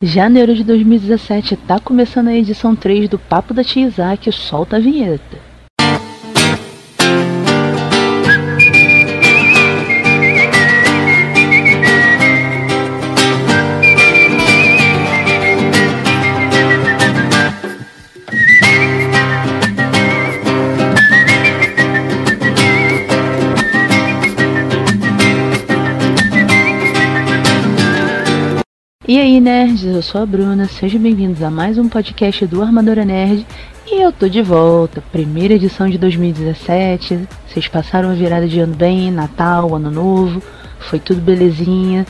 Janeiro de 2017 tá começando a edição 3 do Papo da Tia Isaac, solta a vinheta. E aí, nerds, eu sou a Bruna, sejam bem-vindos a mais um podcast do Armadora Nerd. E eu tô de volta, primeira edição de 2017. Vocês passaram a virada de ano bem, Natal, Ano Novo, foi tudo belezinha.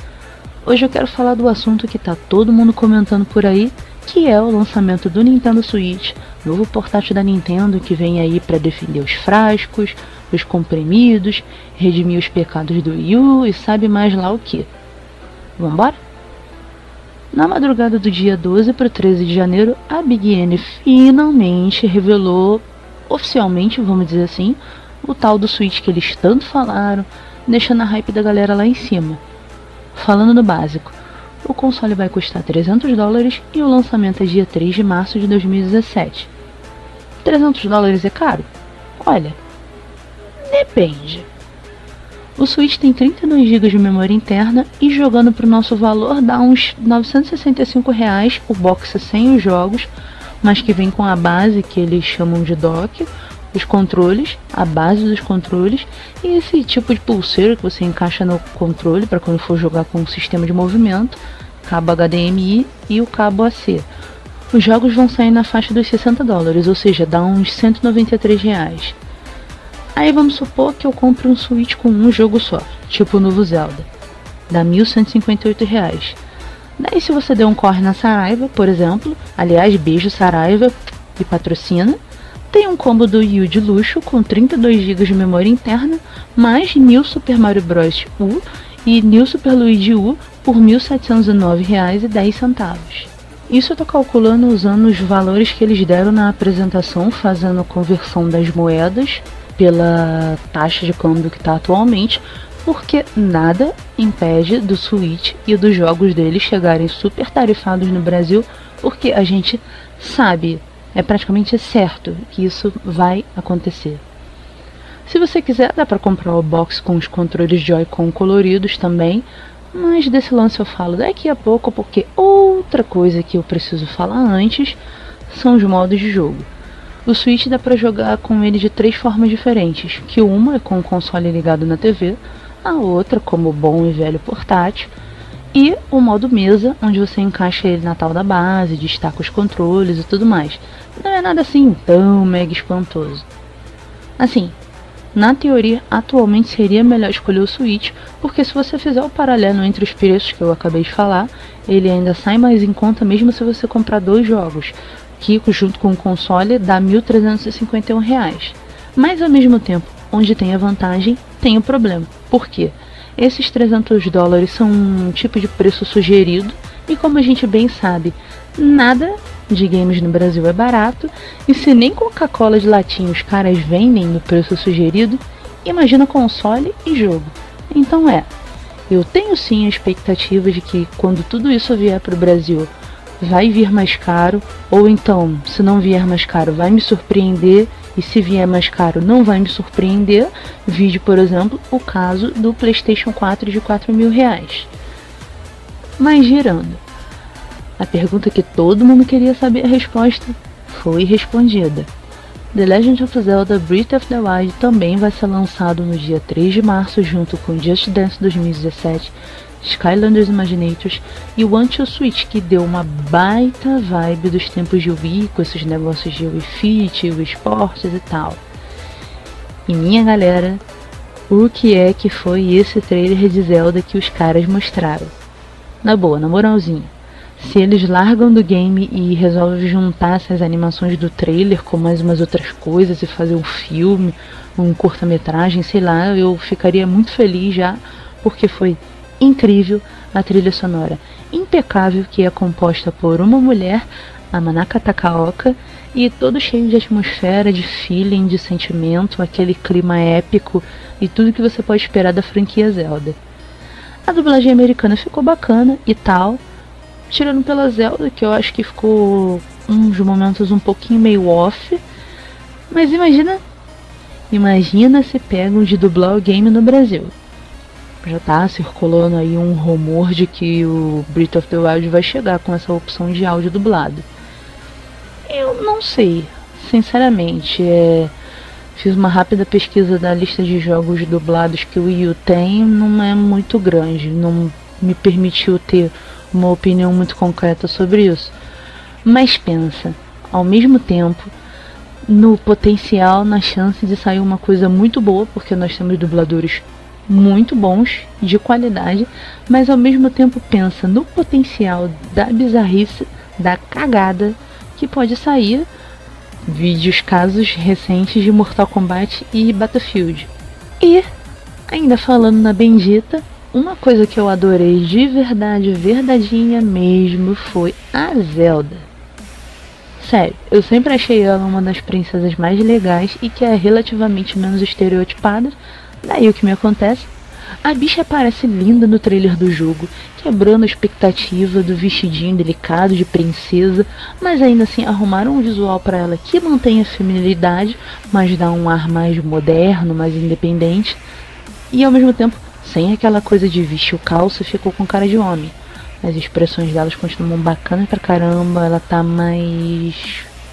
Hoje eu quero falar do assunto que tá todo mundo comentando por aí, que é o lançamento do Nintendo Switch, novo portátil da Nintendo que vem aí para defender os frascos, os comprimidos, redimir os pecados do Wii U e sabe mais lá o que. Vambora? Na madrugada do dia 12 para 13 de janeiro, a Big N finalmente revelou, oficialmente, vamos dizer assim, o tal do Switch que eles tanto falaram, deixando a hype da galera lá em cima. Falando no básico, o console vai custar 300 dólares e o lançamento é dia 3 de março de 2017. 300 dólares é caro? Olha, depende. O Switch tem 32 GB de memória interna e jogando para o nosso valor dá uns 965 reais o box sem os jogos, mas que vem com a base que eles chamam de dock, os controles, a base dos controles e esse tipo de pulseira que você encaixa no controle para quando for jogar com o sistema de movimento, cabo HDMI e o cabo AC. Os jogos vão sair na faixa dos 60 dólares, ou seja, dá uns 193 reais. Aí vamos supor que eu compre um Switch com um jogo só, tipo o novo Zelda. Dá 1.158 reais. Daí se você der um corre na Saraiva, por exemplo, aliás, beijo Saraiva e patrocina, tem um combo do Wii U de luxo com 32 GB de memória interna, mais New Super Mario Bros. U e New Super Luigi U por R$ 1.709,10. Isso eu tô calculando usando os valores que eles deram na apresentação, fazendo a conversão das moedas pela taxa de câmbio que está atualmente, porque nada impede do Switch e dos jogos dele chegarem super tarifados no Brasil, porque a gente sabe, é praticamente certo que isso vai acontecer. Se você quiser, dá para comprar o box com os controles Joy-Con coloridos também, mas desse lance eu falo daqui a pouco, porque outra coisa que eu preciso falar antes são os modos de jogo. O Switch dá para jogar com ele de três formas diferentes, que uma é com o console ligado na TV, a outra como bom e velho portátil, e o modo mesa, onde você encaixa ele na tal da base, destaca os controles e tudo mais. Não é nada assim tão mega espantoso. Assim, na teoria, atualmente seria melhor escolher o Switch, porque se você fizer o paralelo entre os preços que eu acabei de falar, ele ainda sai mais em conta mesmo se você comprar dois jogos, junto com o console dá R$ 1.351. Mas ao mesmo tempo, onde tem a vantagem, tem o problema. Por quê? Esses 300 dólares são um tipo de preço sugerido e como a gente bem sabe, nada de games no Brasil é barato e se nem Coca-Cola de latinha os caras vendem no preço sugerido, imagina console e jogo. Então é, eu tenho sim a expectativa de que quando tudo isso vier para o Brasil vai vir mais caro, ou então, se não vier mais caro, vai me surpreender, e se vier mais caro, não vai me surpreender. Vídeo, por exemplo, o caso do PlayStation 4 de 4 mil reais. Mas girando, a pergunta que todo mundo queria saber a resposta foi respondida. The Legend of Zelda Breath of the Wild também vai ser lançado no dia 3 de março junto com Just Dance 2017 Skylanders Imaginators e o Anti Switch, que deu uma baita vibe dos tempos de Wii, com esses negócios de Wii Fit, Wii Sports e tal. E minha galera, o que é que foi esse trailer de Zelda que os caras mostraram? Na boa, na moralzinha. Se eles largam do game e resolvem juntar essas animações do trailer com mais umas outras coisas e fazer um filme, um curta-metragem, sei lá, eu ficaria muito feliz já, porque foi incrível a trilha sonora impecável que é composta por uma mulher, a Manaka Takaoka, e todo cheio de atmosfera, de feeling, de sentimento, aquele clima épico e tudo que você pode esperar da franquia Zelda. A dublagem americana ficou bacana e tal, tirando pela Zelda, que eu acho que ficou uns momentos um pouquinho meio off. Mas imagina, imagina se pegam de dublar o game no Brasil. Já tá circulando aí um rumor de que o Breath of the Wild vai chegar com essa opção de áudio dublado. Eu não sei, sinceramente, é Fiz uma rápida pesquisa da lista de jogos dublados que o Wii U tem, não é muito grande, não me permitiu ter uma opinião muito concreta sobre isso. Mas pensa, ao mesmo tempo, no potencial, na chance de sair uma coisa muito boa, porque nós temos dubladores muito bons, de qualidade, mas ao mesmo tempo pensa no potencial da bizarrice, da cagada que pode sair vídeos casos recentes de Mortal Kombat e Battlefield. E, ainda falando na bendita, uma coisa que eu adorei de verdade, verdadeinha mesmo, foi a Zelda. Sério, eu sempre achei ela uma das princesas mais legais e que é relativamente menos estereotipada, daí o que me acontece a bicha parece linda no trailer do jogo, quebrando a expectativa do vestidinho delicado de princesa, mas ainda assim arrumaram um visual para ela que mantém a feminilidade, mas dá um ar mais moderno, mais independente, e ao mesmo tempo sem aquela coisa de vestir o calço ficou com cara de homem. As expressões delas continuam bacanas pra caramba, ela tá mais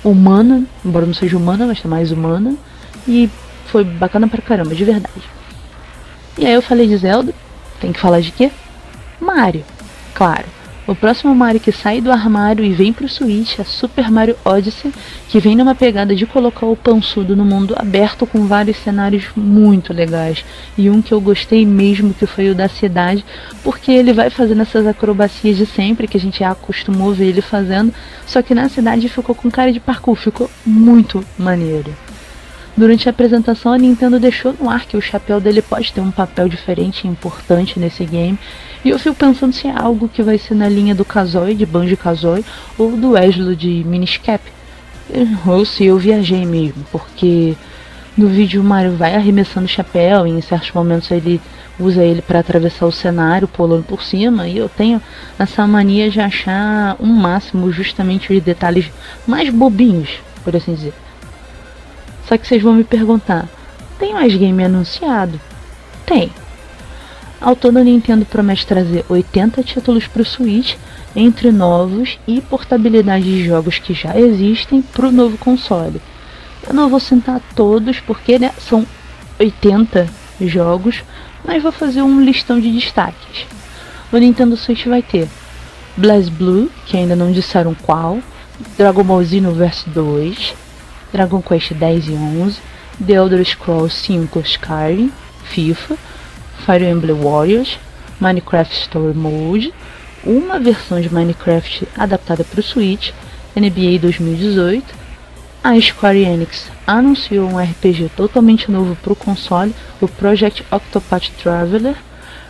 humana, embora não seja humana, mas tá mais humana, e foi bacana pra caramba, de verdade. E aí eu falei de Zelda, tem que falar de quê? Mario. Claro, o próximo Mario que sai do armário e vem pro Switch é Super Mario Odyssey, que vem numa pegada de colocar o pançudo no mundo aberto com vários cenários muito legais. E um que eu gostei mesmo que foi o da cidade, porque ele vai fazendo essas acrobacias de sempre que a gente acostumou ver ele fazendo, só que na cidade ficou com cara de parkour, ficou muito maneiro. Durante a apresentação, a Nintendo deixou no ar que o chapéu dele pode ter um papel diferente e importante nesse game, e eu fico pensando se é algo que vai ser na linha do Kazooie, de Banjo-Kazooie, ou do Eslo de Minish Cap. Ou se eu viajei mesmo, porque no vídeo o Mario vai arremessando o chapéu e em certos momentos ele usa ele para atravessar o cenário, pulando por cima, e eu tenho essa mania de achar um máximo justamente os detalhes mais bobinhos, por assim dizer. Só que vocês vão me perguntar: tem mais game anunciado? Tem. Ao todo, a Nintendo promete trazer 80 títulos para o Switch, entre novos e portabilidade de jogos que já existem para o novo console. Eu não vou sentar todos porque né, são 80 jogos, mas vou fazer um listão de destaques. O Nintendo Switch vai ter BlazBlue, que ainda não disseram qual, Dragon Ball Xenoverse 2, Dragon Quest 10 e 11, The Elder Scrolls 5 Skyrim, FIFA, Fire Emblem Warriors, Minecraft Story Mode, uma versão de Minecraft adaptada para o Switch, NBA 2018, a Square Enix anunciou um RPG totalmente novo para o console, o Project Octopath Traveler,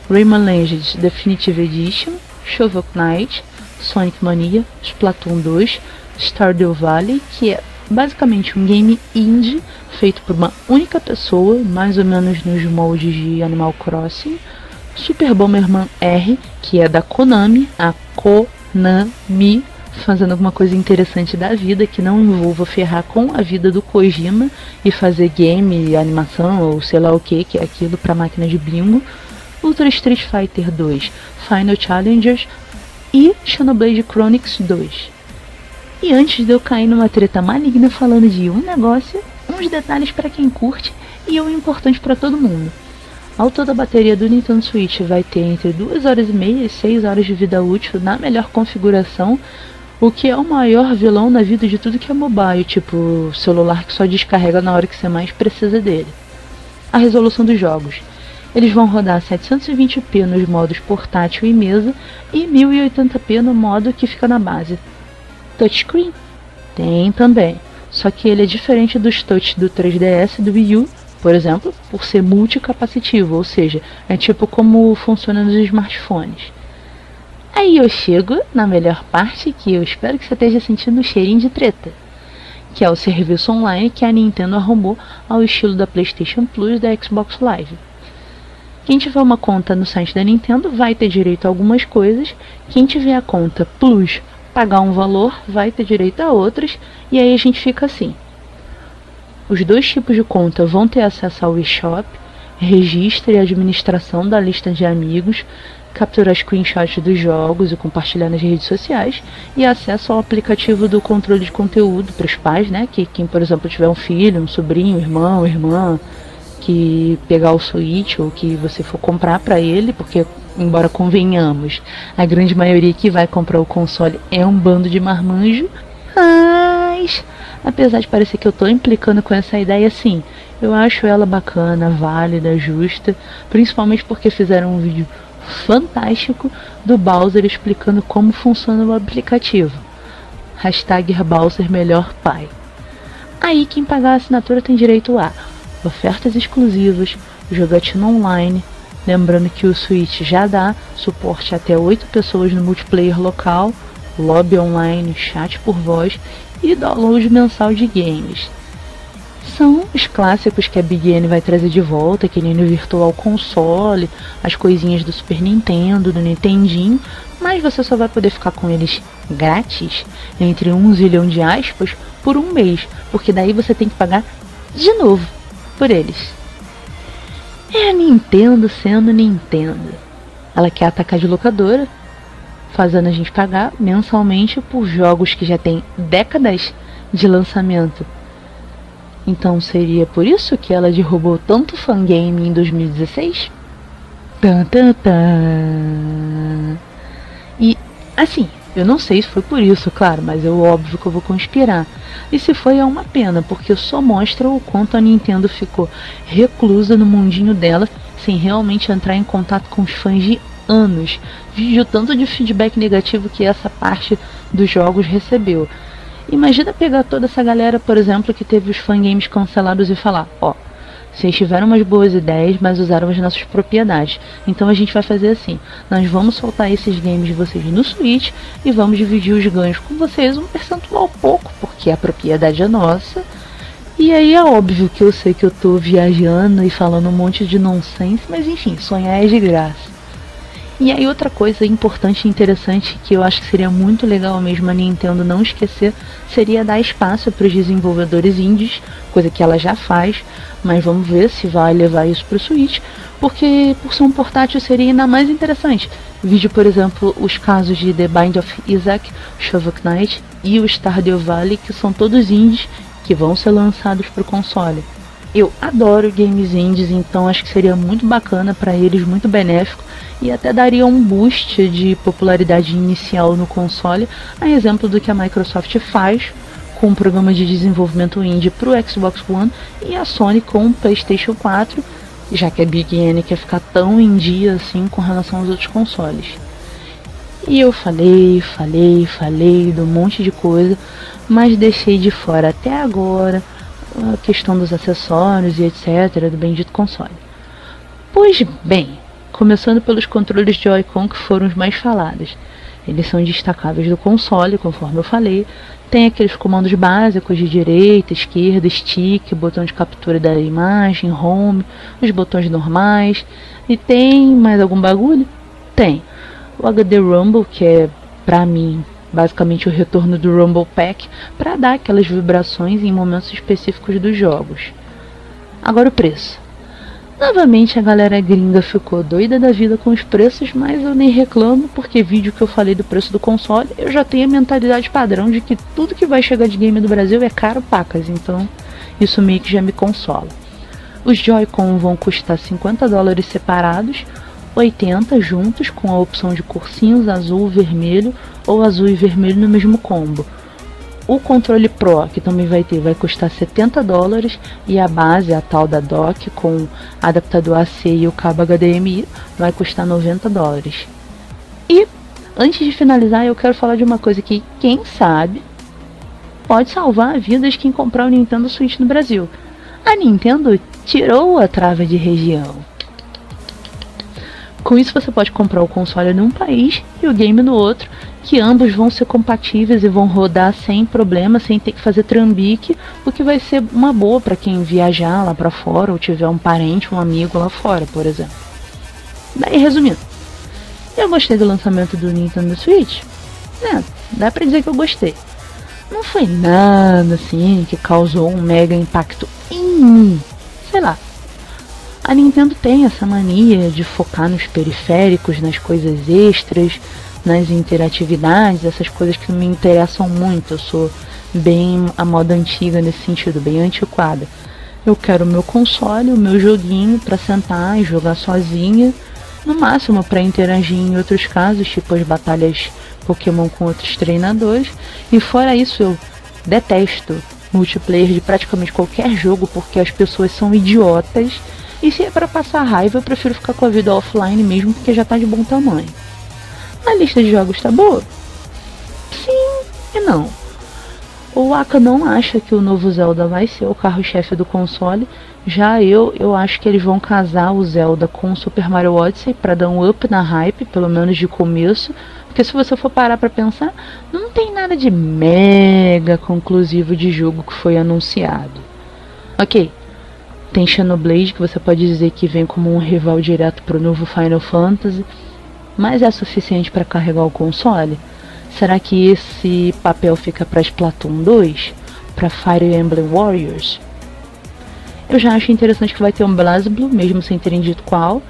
Rayman Legends Definitive Edition, Shovel Knight, Sonic Mania, Splatoon 2, Stardew Valley, que é basicamente um game indie feito por uma única pessoa, mais ou menos nos moldes de Animal Crossing. Super Bomberman R, que é da Konami, a Konami, fazendo alguma coisa interessante da vida que não envolva ferrar com a vida do Kojima e fazer game, animação ou sei lá o que, que é aquilo para máquina de bingo. Ultra Street Fighter 2, Final Challengers e Xenoblade Chronicles 2. E antes de eu cair numa treta maligna falando de um negócio, uns detalhes para quem curte e um importante para todo mundo. Ao toda a bateria do Nintendo Switch vai ter entre 2 horas e meia e 6 horas de vida útil na melhor configuração, o que é o maior vilão na vida de tudo que é mobile, tipo celular que só descarrega na hora que você mais precisa dele. A resolução dos jogos. Eles vão rodar 720p nos modos portátil e mesa e 1080p no modo que fica na base touchscreen? Tem também. Só que ele é diferente dos touch do 3DS e do Wii U, por exemplo, por ser multicapacitivo, ou seja, é tipo como funciona nos smartphones. Aí eu chego na melhor parte que eu espero que você esteja sentindo o cheirinho de treta, que é o serviço online que a Nintendo arrumou ao estilo da PlayStation Plus da Xbox Live. Quem tiver uma conta no site da Nintendo vai ter direito a algumas coisas. Quem tiver a conta Plus, pagar um valor, vai ter direito a outras. E aí a gente fica assim. Os dois tipos de conta vão ter acesso ao eShop, registro e administração da lista de amigos, capturar screenshots dos jogos e compartilhar nas redes sociais e acesso ao aplicativo do controle de conteúdo para os pais, né? Que quem, por exemplo, tiver um filho, um sobrinho, irmão, irmã, que pegar o Switch ou que você for comprar para ele, porque embora convenhamos, a grande maioria que vai comprar o console é um bando de marmanjo, mas apesar de parecer que eu tô implicando com essa ideia, sim, eu acho ela bacana, válida, justa, principalmente porque fizeram um vídeo fantástico do Bowser explicando como funciona o aplicativo. Hashtag Bowser melhor pai. Aí quem pagar a assinatura tem direito a ofertas exclusivas, jogatina online. Lembrando que o Switch já dá suporte até 8 pessoas no multiplayer local, lobby online, chat por voz e download mensal de games. São os clássicos que a Big N vai trazer de volta, no Virtual Console, as coisinhas do Super Nintendo, do Nintendinho, mas você só vai poder ficar com eles grátis, entre um zilhão de aspas, por um mês, porque daí você tem que pagar de novo por eles. É a Nintendo sendo Nintendo. Ela quer atacar de locadora, fazendo a gente pagar mensalmente por jogos que já têm décadas de lançamento. Então seria por isso que ela derrubou tanto fangame em 2016? Tan, tan, tan. E assim, eu não sei se foi por isso, claro, mas é óbvio que eu vou conspirar. E se foi, é uma pena, porque só mostra o quanto a Nintendo ficou reclusa no mundinho dela, sem realmente entrar em contato com os fãs de anos. Vídeo tanto de feedback negativo que essa parte dos jogos recebeu. Imagina pegar toda essa galera, por exemplo, que teve os fangames cancelados e falar, ó, vocês tiveram umas boas ideias, mas usaram as nossas propriedades. Então a gente vai fazer assim: nós vamos soltar esses games de vocês no Switch e vamos dividir os ganhos com vocês um percentual pouco, porque a propriedade é nossa. E aí é óbvio que eu sei que eu tô viajando e falando um monte de nonsense, mas enfim, sonhar é de graça. E aí outra coisa importante e interessante que eu acho que seria muito legal mesmo a Nintendo não esquecer seria dar espaço para os desenvolvedores indies, coisa que ela já faz, mas vamos ver se vai levar isso para o Switch, porque por ser um portátil seria ainda mais interessante. Vídeo, por exemplo, os casos de The Bind of Isaac, Shovel Knight e o Stardew Valley, que são todos indies que vão ser lançados para o console. Eu adoro games indies, então acho que seria muito bacana para eles, muito benéfico e até daria um boost de popularidade inicial no console, a exemplo do que a Microsoft faz com o programa de desenvolvimento indie para o Xbox One e a Sony com o PlayStation 4, já que a Big N quer ficar tão em dia assim com relação aos outros consoles. E eu falei, falei, falei um monte de coisa, mas deixei de fora até agora a questão dos acessórios e etc. do bendito console. Pois bem, começando pelos controles Joy-Con que foram os mais falados. Eles são destacáveis do console, conforme eu falei. Tem aqueles comandos básicos de direita, esquerda, stick, botão de captura da imagem, home, os botões normais. E tem mais algum bagulho? Tem. O HD Rumble, que é, pra mim, basicamente o retorno do Rumble Pack para dar aquelas vibrações em momentos específicos dos jogos. Agora o preço. Novamente a galera gringa ficou doida da vida com os preços, mas eu nem reclamo porque vídeo que eu falei do preço do console, eu já tenho a mentalidade padrão de que tudo que vai chegar de game do Brasil é caro pacas, então isso meio que já me consola. Os Joy-Con vão custar 50 dólares separados, 80 juntos com a opção de cursinhos azul, vermelho ou azul e vermelho no mesmo combo. O controle Pro, que também vai ter, vai custar 70 dólares e a base, a tal da dock, com adaptador AC e o cabo HDMI, vai custar 90 dólares. E, antes de finalizar, eu quero falar de uma coisa que, quem sabe, pode salvar a vida de quem comprar o Nintendo Switch no Brasil. A Nintendo tirou a trava de região. Com isso você pode comprar o console num país e o game no outro, que ambos vão ser compatíveis e vão rodar sem problema, sem ter que fazer trambique, o que vai ser uma boa para quem viajar lá para fora ou tiver um parente, um amigo lá fora, por exemplo. Daí, resumindo, eu gostei do lançamento do Nintendo Switch. É, dá pra dizer que eu gostei. Não foi nada assim que causou um mega impacto em mim. Sei lá. A Nintendo tem essa mania de focar nos periféricos, nas coisas extras, nas interatividades, essas coisas que me interessam muito. Eu sou bem a moda antiga nesse sentido, bem antiquada. Eu quero o meu console, o meu joguinho para sentar e jogar sozinha no máximo para interagir em outros casos, tipo as batalhas Pokémon com outros treinadores. E fora isso, eu detesto multiplayer de praticamente qualquer jogo porque as pessoas são idiotas. E se é para passar raiva, eu prefiro ficar com a vida offline mesmo porque já tá de bom tamanho. A lista de jogos tá boa? Sim e não. O Aka não acha que o novo Zelda vai ser o carro-chefe do console. Já eu, eu acho que eles vão casar o Zelda com o Super Mario Odyssey para dar um up na hype, pelo menos de começo. Porque se você for parar para pensar, não tem nada de mega conclusivo de jogo que foi anunciado. Ok, tem Xenoblade que você pode dizer que vem como um rival direto para o novo Final Fantasy, mas é suficiente para carregar o console? Será que esse papel fica para Splatoon 2? Para Fire Emblem Warriors? Eu já acho interessante que vai ter um BlazBlue, mesmo sem terem dito qual.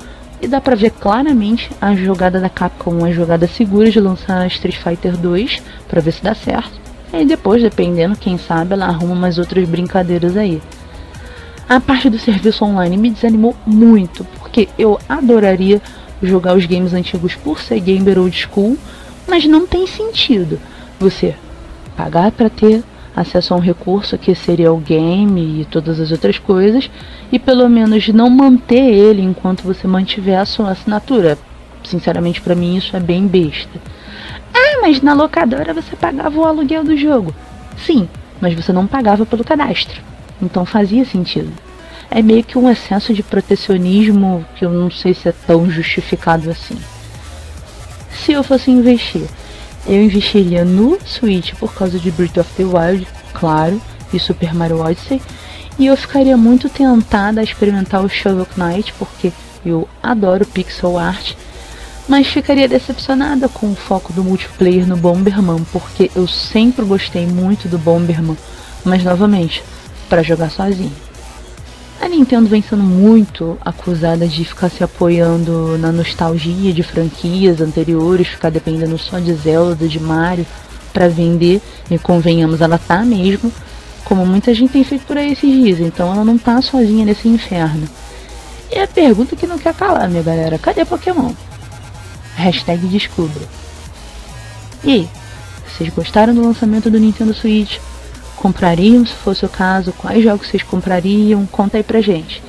E dá pra ver claramente a jogada da Capcom, a jogada segura de lançar Street Fighter 2 para ver se dá certo. E depois, dependendo, quem sabe, ela arruma umas outras brincadeiras aí. A parte do serviço online me desanimou muito, porque eu adoraria jogar os games antigos por ser gamer old school, mas não tem sentido você pagar para ter acesso a um recurso que seria o game e todas as outras coisas, e pelo menos não manter ele enquanto você mantiver a sua assinatura. Sinceramente, para mim isso é bem besta. Ah, mas na locadora você pagava o aluguel do jogo. Sim, mas você não pagava pelo cadastro. Então fazia sentido. É meio que um excesso de protecionismo que eu não sei se é tão justificado assim se eu fosse investir, eu investiria no Switch por causa de Breath of the Wild, claro, e Super Mario Odyssey. E eu ficaria muito tentada a experimentar o Shovel Knight, porque eu adoro pixel art. Mas ficaria decepcionada com o foco do multiplayer no Bomberman, porque eu sempre gostei muito do Bomberman, mas novamente, para jogar sozinho. A Nintendo vem sendo muito acusada de ficar se apoiando na nostalgia de franquias anteriores, ficar dependendo só de Zelda, de Mario para vender, e convenhamos, ela tá mesmo, como muita gente tem feito por aí esses dias, então ela não tá sozinha nesse inferno. E a pergunta que não quer calar, minha galera, cadê Pokémon? Hashtag descubra. E aí, vocês gostaram do lançamento do Nintendo Switch? Comprariam, se fosse o caso, quais jogos vocês comprariam, conta aí pra gente.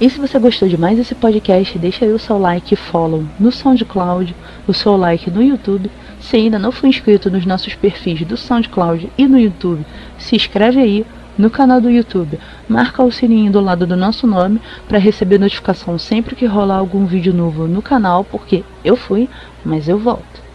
E se você gostou de mais podcast, deixa aí o seu like e follow no SoundCloud, o seu like no YouTube. Se ainda não for inscrito nos nossos perfis do SoundCloud e no YouTube, se inscreve aí no canal do YouTube. Marca o sininho do lado do nosso nome para receber notificação sempre que rolar algum vídeo novo no canal, porque eu fui, mas eu volto.